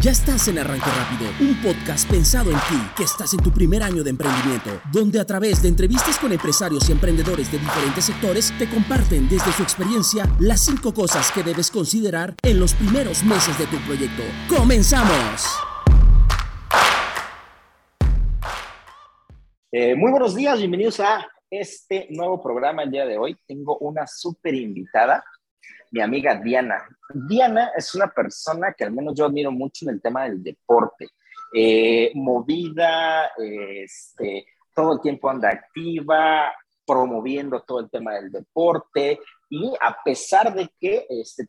Ya estás en Arranque Rápido, un podcast pensado en ti, que estás en tu primer año de emprendimiento, donde a través de entrevistas con empresarios y emprendedores de diferentes sectores te comparten desde su experiencia las cinco cosas que debes considerar en los primeros meses de tu proyecto. ¡Comenzamos! Eh, muy buenos días, bienvenidos a este nuevo programa el día de hoy. Tengo una súper invitada mi amiga Diana. Diana es una persona que al menos yo admiro mucho en el tema del deporte. Eh, movida, este, todo el tiempo anda activa, promoviendo todo el tema del deporte y a pesar de que, este,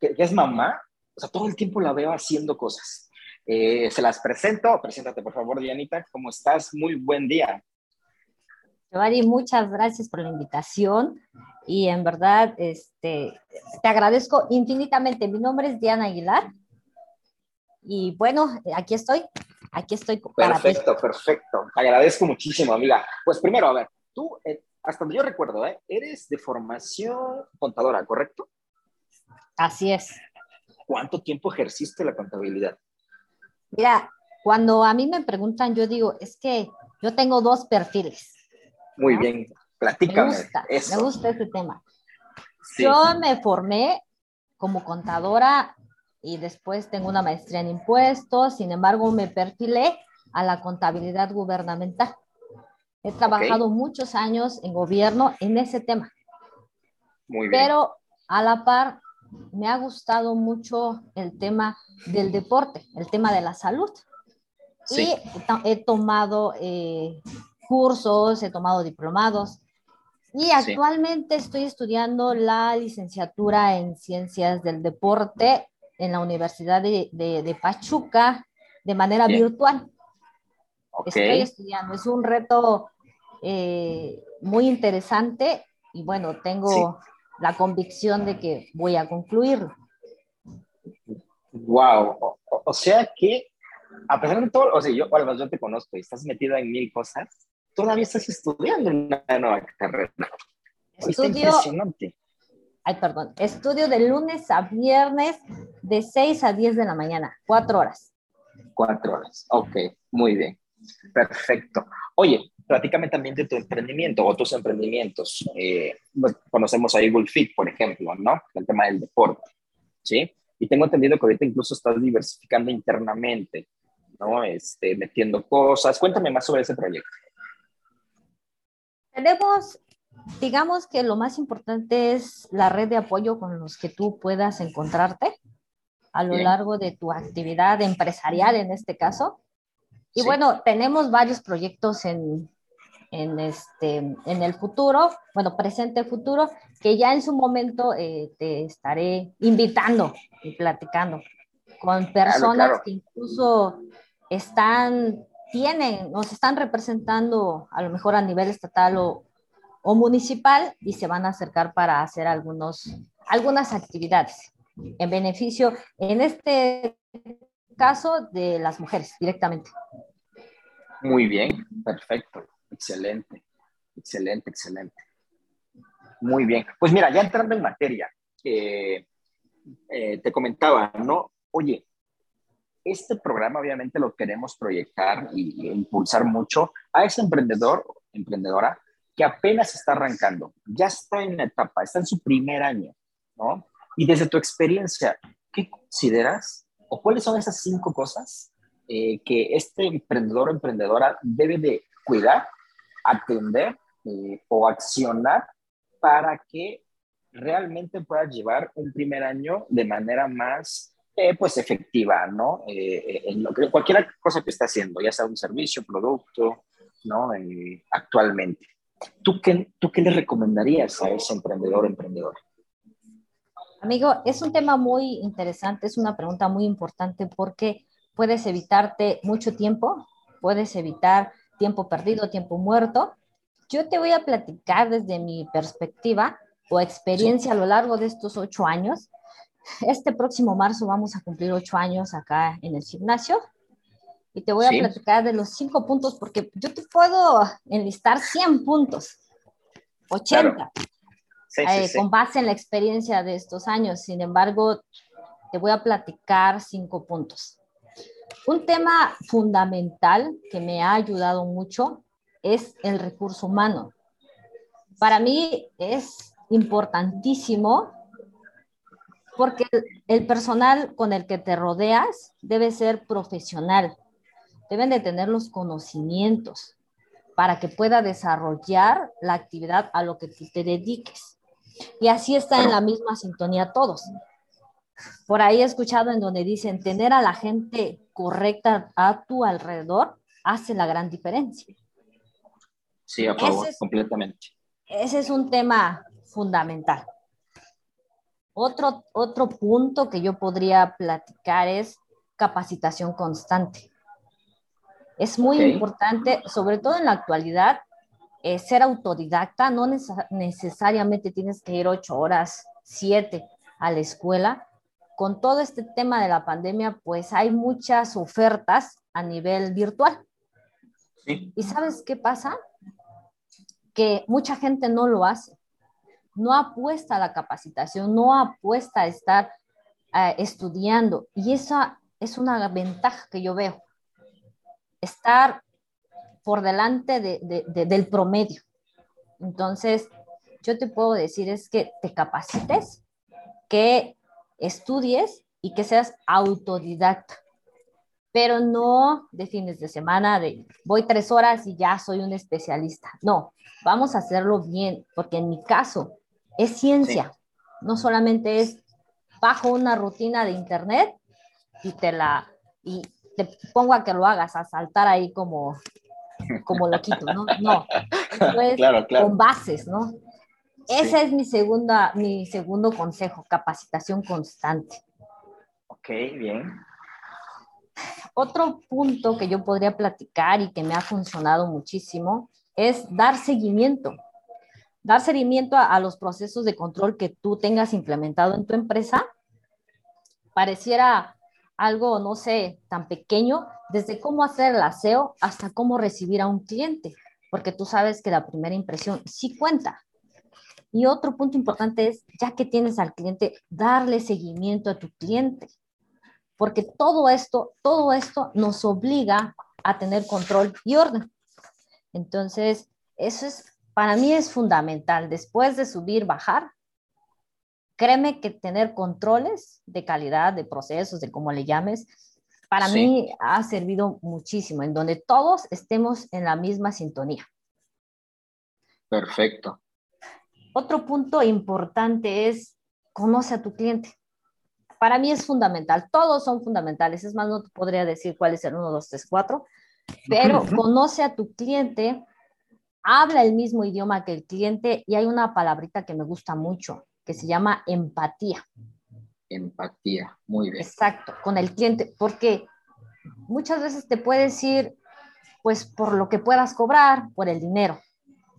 es mamá, o sea, todo el tiempo la veo haciendo cosas. Eh, se las presento, preséntate por favor, Dianita, ¿cómo estás? Muy buen día. Giovanni, muchas gracias por la invitación y en verdad este, te agradezco infinitamente. Mi nombre es Diana Aguilar y bueno, aquí estoy, aquí estoy. perfecto, perfecto. Te agradezco muchísimo, amiga. Pues primero, a ver, tú, eh, hasta donde yo recuerdo, ¿eh? eres de formación contadora, ¿correcto? Así es. ¿Cuánto tiempo ejerciste la contabilidad? Mira, cuando a mí me preguntan, yo digo, es que yo tengo dos perfiles. Muy bien, platícame. Me gusta, me gusta ese tema. Yo me formé como contadora y después tengo una maestría en impuestos, sin embargo me perfilé a la contabilidad gubernamental. He trabajado muchos años en gobierno en ese tema. Muy bien. Pero a la par me ha gustado mucho el tema del deporte, el tema de la salud. Sí. Y he tomado eh, cursos, he tomado diplomados y actualmente estoy estudiando la licenciatura en ciencias del deporte en la Universidad de, Pachuca de manera virtual. Estoy estudiando, es un reto eh, muy interesante y bueno, tengo la convicción de que voy a concluirlo. Wow, o, sea que a pesar de todo, o sea, yo, bueno, yo te conozco y estás metida en mil cosas, todavía estás estudiando una nueva carrera. Estudio, impresionante. Ay, perdón. Estudio de lunes a viernes de 6 a 10 de la mañana, cuatro horas. Cuatro horas, ok, muy bien. Perfecto. Oye, platícame también de tu emprendimiento o tus emprendimientos. Eh, conocemos a Eagle Fit, por ejemplo, ¿no? El tema del deporte, ¿sí? Y tengo entendido que ahorita incluso estás diversificando internamente, ¿no? Este, metiendo cosas. Cuéntame más sobre ese proyecto. Tenemos, digamos que lo más importante es la red de apoyo con los que tú puedas encontrarte a lo largo de tu actividad empresarial en este caso. Y bueno, tenemos varios proyectos en, en, este, en el futuro, bueno, presente futuro, que ya en su momento eh, te estaré invitando y platicando con personas que incluso están tienen, nos están representando a lo mejor a nivel estatal o, municipal y se van a acercar para hacer algunos, algunas actividades en beneficio, en este caso, de las mujeres directamente. Muy bien, perfecto, excelente, excelente, excelente. Muy bien. Pues mira, ya entrando en materia, eh, eh, te comentaba, ¿no? Oye, este programa obviamente lo queremos proyectar y, impulsar mucho a ese emprendedor, emprendedora, que apenas está arrancando, ya está en la etapa, está en su primer año, ¿no? Y desde tu experiencia, ¿qué consideras o cuáles son esas cinco cosas eh, que este emprendedor o emprendedora debe de cuidar, atender eh, o accionar para que realmente pueda llevar un primer año de manera más eh, pues efectiva, ¿no? Eh, en lo que, cualquier cosa que esté haciendo, ya sea un servicio, producto, ¿no? Eh, actualmente. ¿Tú qué, ¿Tú qué le recomendarías a ese emprendedor o emprendedora? Amigo, es un tema muy interesante, es una pregunta muy importante porque puedes evitarte mucho tiempo, puedes evitar tiempo perdido, tiempo muerto. Yo te voy a platicar desde mi perspectiva o experiencia a lo largo de estos ocho años este próximo marzo vamos a cumplir ocho años acá en el gimnasio y te voy a platicar de los cinco puntos porque yo te puedo enlistar 100 puntos, 80, eh, con base en la experiencia de estos años. Sin embargo, te voy a platicar cinco puntos. Un tema fundamental que me ha ayudado mucho es el recurso humano. Para mí es importantísimo porque el personal con el que te rodeas debe ser profesional, deben de tener los conocimientos para que pueda desarrollar la actividad a lo que tú te dediques. Y así está en la misma sintonía todos. Por ahí he escuchado en donde dicen, tener a la gente correcta a tu alrededor hace la gran diferencia. Sí, a favor, completamente. Ese es un tema fundamental. Otro, otro punto que yo podría platicar es capacitación constante. Es muy importante, sobre todo en la actualidad, eh, ser autodidacta. No necesariamente tienes que ir ocho horas, siete a la escuela. Con todo este tema de la pandemia, pues hay muchas ofertas a nivel virtual. ¿Y sabes qué pasa? Que mucha gente no lo hace. No apuesta a la capacitación, no apuesta a estar eh, estudiando. Y esa es una ventaja que yo veo estar por delante del promedio. Entonces, yo te puedo decir es que te capacites, que estudies y que seas autodidacta, pero no de fines de semana, de voy tres horas y ya soy un especialista. No, vamos a hacerlo bien, porque en mi caso es ciencia, no solamente es bajo una rutina de internet y te la, y te pongo a que lo hagas, a saltar ahí como, como loquito, ¿no? No, claro, claro. con bases, ¿no? Ese es mi, segunda, mi segundo consejo, capacitación constante. Ok, bien. Otro punto que yo podría platicar y que me ha funcionado muchísimo es dar seguimiento. Dar seguimiento a, los procesos de control que tú tengas implementado en tu empresa. Pareciera algo, no sé, tan pequeño, desde cómo hacer el aseo hasta cómo recibir a un cliente, porque tú sabes que la primera impresión sí cuenta. Y otro punto importante es, ya que tienes al cliente, darle seguimiento a tu cliente, porque todo esto, todo esto nos obliga a tener control y orden. Entonces, eso es, para mí es fundamental. Después de subir, bajar, créeme que tener controles de calidad, de procesos, de cómo le llames, para mí ha servido muchísimo, en donde todos estemos en la misma sintonía. Perfecto. Otro punto importante es conoce a tu cliente. Para mí es fundamental, todos son fundamentales, es más, no te podría decir cuál es el 1, 2, 3, 4, pero conoce a tu cliente, habla el mismo idioma que el cliente y hay una palabrita que me gusta mucho, que se llama empatía. Empatía, muy bien. Exacto, con el cliente, porque muchas veces te puedes ir, pues, por lo que puedas cobrar, por el dinero,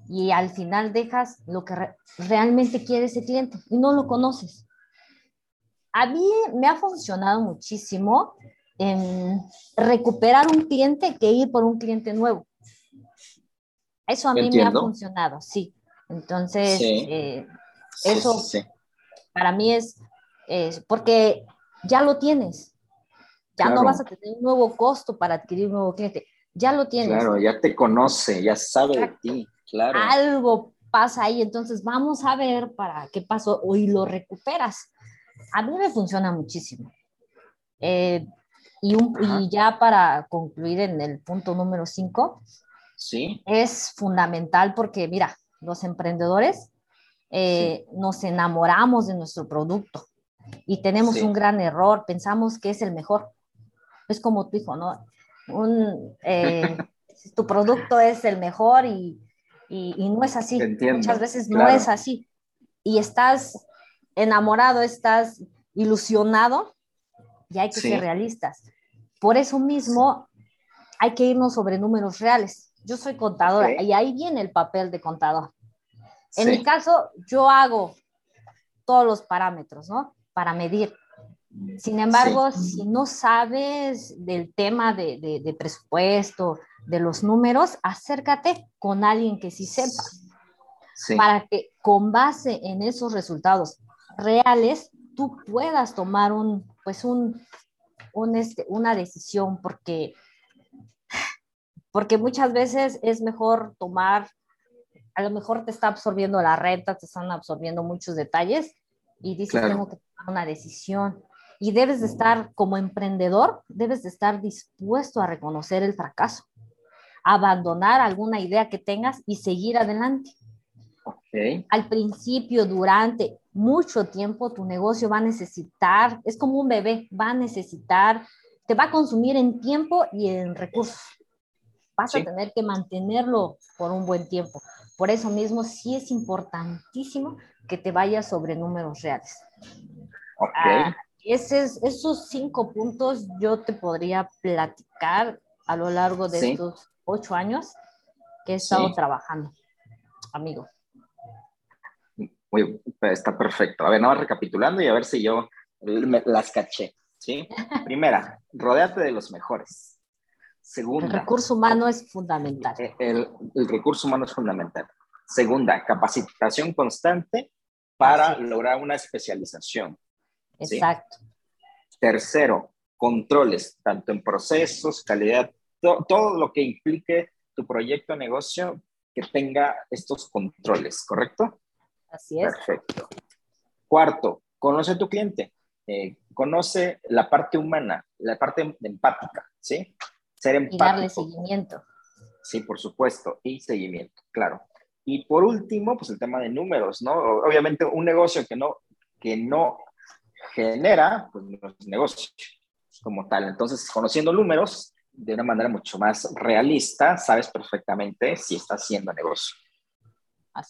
y al final dejas lo que realmente quiere ese cliente y no lo conoces. A mí me ha funcionado muchísimo en recuperar un cliente que ir por un cliente nuevo. Eso a mí me ha funcionado, sí. Entonces, eh, eso para mí es, porque ya lo tienes. Ya no vas a tener un nuevo costo para adquirir un nuevo cliente. Ya lo tienes. Claro, ya te conoce, ya sabe de ti. Claro. Algo pasa ahí, entonces vamos a ver para qué pasó y lo recuperas. A mí me funciona muchísimo. Eh, y, y, ya para concluir en el punto número 5, ¿Sí? es fundamental porque, mira, los emprendedores eh, nos enamoramos de nuestro producto y tenemos un gran error, pensamos que es el mejor. Es como tu hijo, ¿no? Un, eh, tu producto es el mejor y, y, no es así. Muchas veces no es así. Y estás enamorado, estás ilusionado y hay que ser realistas. Por eso mismo hay que irnos sobre números reales. Yo soy contadora y ahí viene el papel de contador. En mi caso, yo hago todos los parámetros, ¿no? Para medir. Sin embargo, si no sabes del tema de, presupuesto, de los números, acércate con alguien que sí sepa. Para que con base en esos resultados reales, tú puedas tomar un, pues un, un, este, una decisión porque, porque muchas veces es mejor tomar, a lo mejor te está absorbiendo la renta, te están absorbiendo muchos detalles y dices, tengo que tomar una decisión. Y debes de estar como emprendedor, debes de estar dispuesto a reconocer el fracaso, abandonar alguna idea que tengas y seguir adelante. Al principio, durante mucho tiempo, tu negocio va a necesitar, es como un bebé, va a necesitar, te va a consumir en tiempo y en recursos. Vas a tener que mantenerlo por un buen tiempo. Por eso mismo, sí es importantísimo que te vayas sobre números reales. Ah, esos cinco puntos yo te podría platicar a lo largo de estos ocho años que he estado trabajando, amigo. Muy, está perfecto. A ver, nada más recapitulando y a ver si yo las caché. ¿sí? Primera, rodéate de los mejores. Segunda. El recurso humano es fundamental. Eh, el, el recurso humano es fundamental. Segunda, capacitación constante para lograr una especialización. Exacto. Tercero, controles, tanto en procesos, calidad, todo lo que implique tu proyecto de negocio que tenga estos controles, ¿correcto? Así es. Perfecto. Cuarto, conoce a tu cliente. Eh, conoce la parte humana, la parte empática, ¿sí? Ser empático. Y darle seguimiento. Sí, por supuesto, y seguimiento, claro. Y por último, pues el tema de números, ¿no? Obviamente un negocio que no, que no genera, pues no es negocio como tal. Entonces, conociendo números de una manera mucho más realista, sabes perfectamente si está haciendo negocio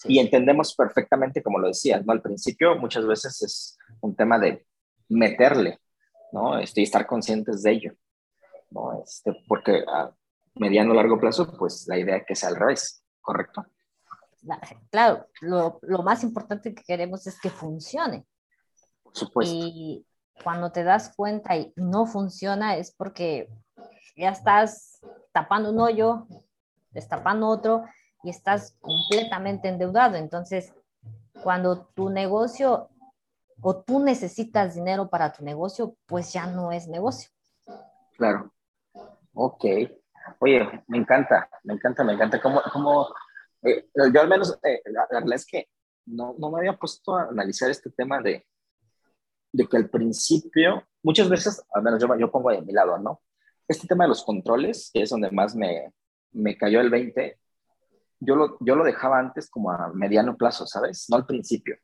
y entendemos perfectamente, como lo decías, ¿no? Al principio muchas veces es un tema de meterle, ¿no? Este, y estar conscientes de ello, ¿no? Este, porque a mediano o largo plazo, pues la idea es que sea al revés, ¿correcto? Claro, lo, lo más importante que queremos es que funcione. Por supuesto. Y cuando te das cuenta y no funciona es porque ya estás tapando un hoyo, destapando otro y estás completamente endeudado. Entonces, cuando tu negocio o tú necesitas dinero para tu negocio, pues ya no es negocio. Claro. Ok. Oye, me encanta, me encanta, me encanta. Como, como eh, yo al menos, eh, la, verdad es que no, no, me había puesto a analizar este tema de, de que al principio, muchas veces, al menos yo, yo pongo de mi lado, ¿no? Este tema de los controles, que es donde más me, me cayó el 20, yo lo, yo lo dejaba antes como a mediano plazo, ¿sabes? No al principio.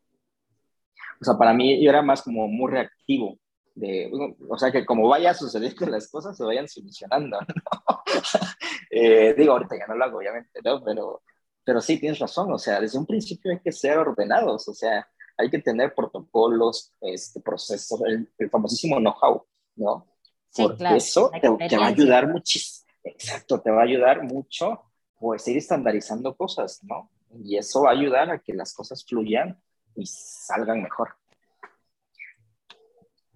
O sea, para mí yo era más como muy reactivo. De, o sea, que como vaya sucediendo las cosas, se vayan solucionando, ¿no? eh, digo, ahorita ya no lo hago, obviamente, ¿no? Pero, pero sí, tienes razón, o sea, desde un principio hay que ser ordenados, o sea, hay que tener protocolos, este, procesos, el, famosísimo know-how, ¿no? Sí, Porque claro. eso te, te, va a ayudar muchísimo, exacto, te va a ayudar mucho pues ir estandarizando cosas, ¿no? Y eso va a ayudar a que las cosas fluyan y salgan mejor.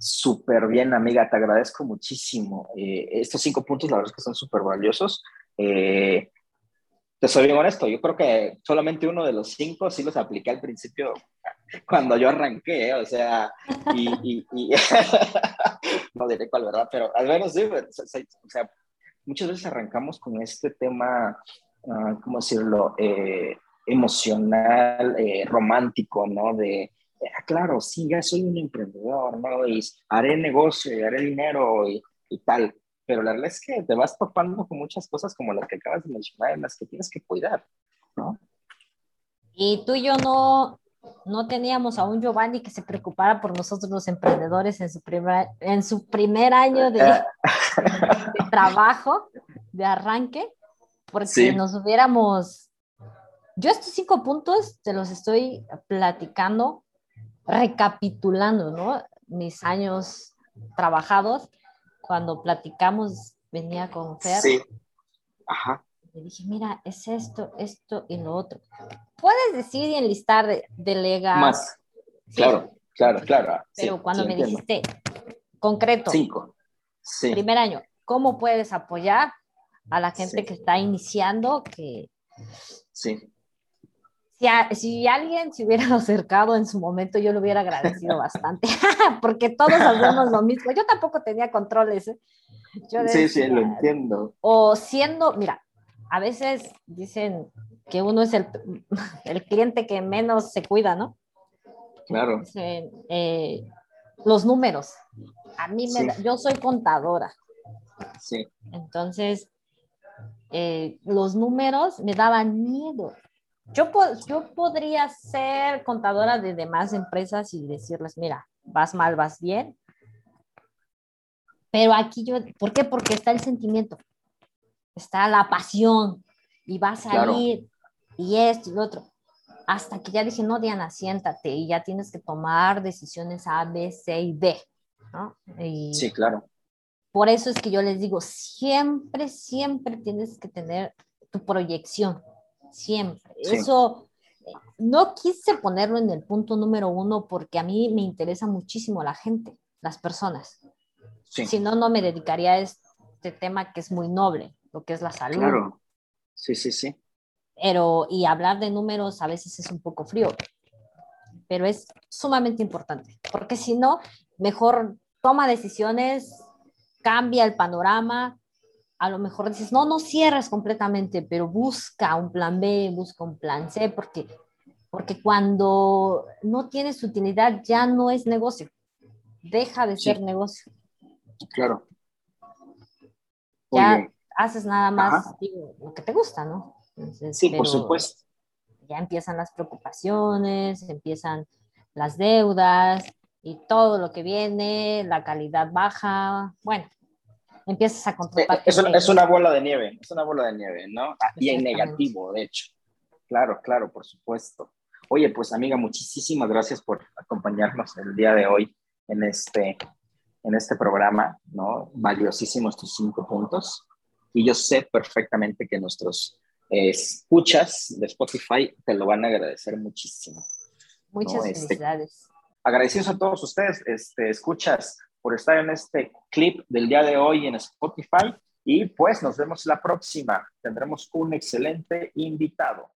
Súper bien, amiga, te agradezco muchísimo. Eh, estos cinco puntos, la verdad es que son súper valiosos. Eh, te soy bien honesto, yo creo que solamente uno de los cinco sí los apliqué al principio cuando yo arranqué, o sea, y, y, no diré cuál, ¿verdad? Pero al menos sí, o sea, muchas veces arrancamos con este tema uh, ¿cómo decirlo? Eh, emocional, eh, romántico, ¿no? De, claro, sí, ya soy un emprendedor, ¿no? Y haré negocio, y haré dinero y, y, tal. Pero la verdad es que te vas topando con muchas cosas como las que acabas de mencionar, en las que tienes que cuidar, ¿no? Y tú y yo no, no teníamos a un Giovanni que se preocupara por nosotros los emprendedores en su primer, en su primer año de, de trabajo, de arranque porque nos hubiéramos... Yo estos cinco puntos te los estoy platicando, recapitulando, ¿no? Mis años trabajados, cuando platicamos, venía con Fer. Sí. Ajá. Le dije, mira, es esto, esto y lo otro. Puedes decir y enlistar, de, delegar. Más. Claro, claro, claro. Pero cuando me dijiste, concreto. Cinco. Sí. Primer año, ¿cómo puedes apoyar? a la gente que está iniciando, que sí. Si, alguien se hubiera acercado en su momento, yo lo hubiera agradecido bastante, porque todos hacemos lo mismo. Yo tampoco tenía controles. ¿eh? sí, sí, lo entiendo. O siendo, mira, a veces dicen que uno es el, el cliente que menos se cuida, ¿no? Claro. Eh, los números. A mí me yo soy contadora. Sí. Entonces, eh, los números me daban miedo. Yo, yo podría ser contadora de demás empresas y decirles, mira, vas mal, vas bien. Pero aquí yo, ¿por qué? Porque está el sentimiento, está la pasión y va a salir y esto y lo otro. Hasta que ya dije, no, Diana, siéntate y ya tienes que tomar decisiones A, B, C y D. ¿no? sí, claro. Por eso es que yo les digo, siempre, siempre tienes que tener tu proyección siempre. Eso no quise ponerlo en el punto número uno porque a mí me interesa muchísimo la gente, las personas. Si no, no me dedicaría a este tema que es muy noble, lo que es la salud. Claro, sí, sí, sí. Pero, y hablar de números a veces es un poco frío, pero es sumamente importante, porque si no, mejor toma decisiones, cambia el panorama, a lo mejor dices, no, no cierras completamente, pero busca un plan B, busca un plan C, porque, porque cuando no tienes utilidad ya no es negocio, deja de ser negocio. Claro. ya haces nada más lo que te gusta, ¿no? sí, por supuesto. Ya empiezan las preocupaciones, empiezan las deudas y todo lo que viene, la calidad baja, bueno, empiezas a contratar. Es, es, una bola de nieve, es una bola de nieve, ¿no? Ah, y en negativo, de hecho. Claro, claro, por supuesto. Oye, pues amiga, muchísimas gracias por acompañarnos el día de hoy en este, en este programa, ¿no? Valiosísimos tus cinco puntos. Y yo sé perfectamente que nuestros eh, escuchas de Spotify te lo van a agradecer muchísimo. Muchas este, felicidades. agradecidos a todos ustedes, este, escuchas por estar en este clip del día de hoy en Spotify. Y pues nos vemos la próxima. Tendremos un excelente invitado.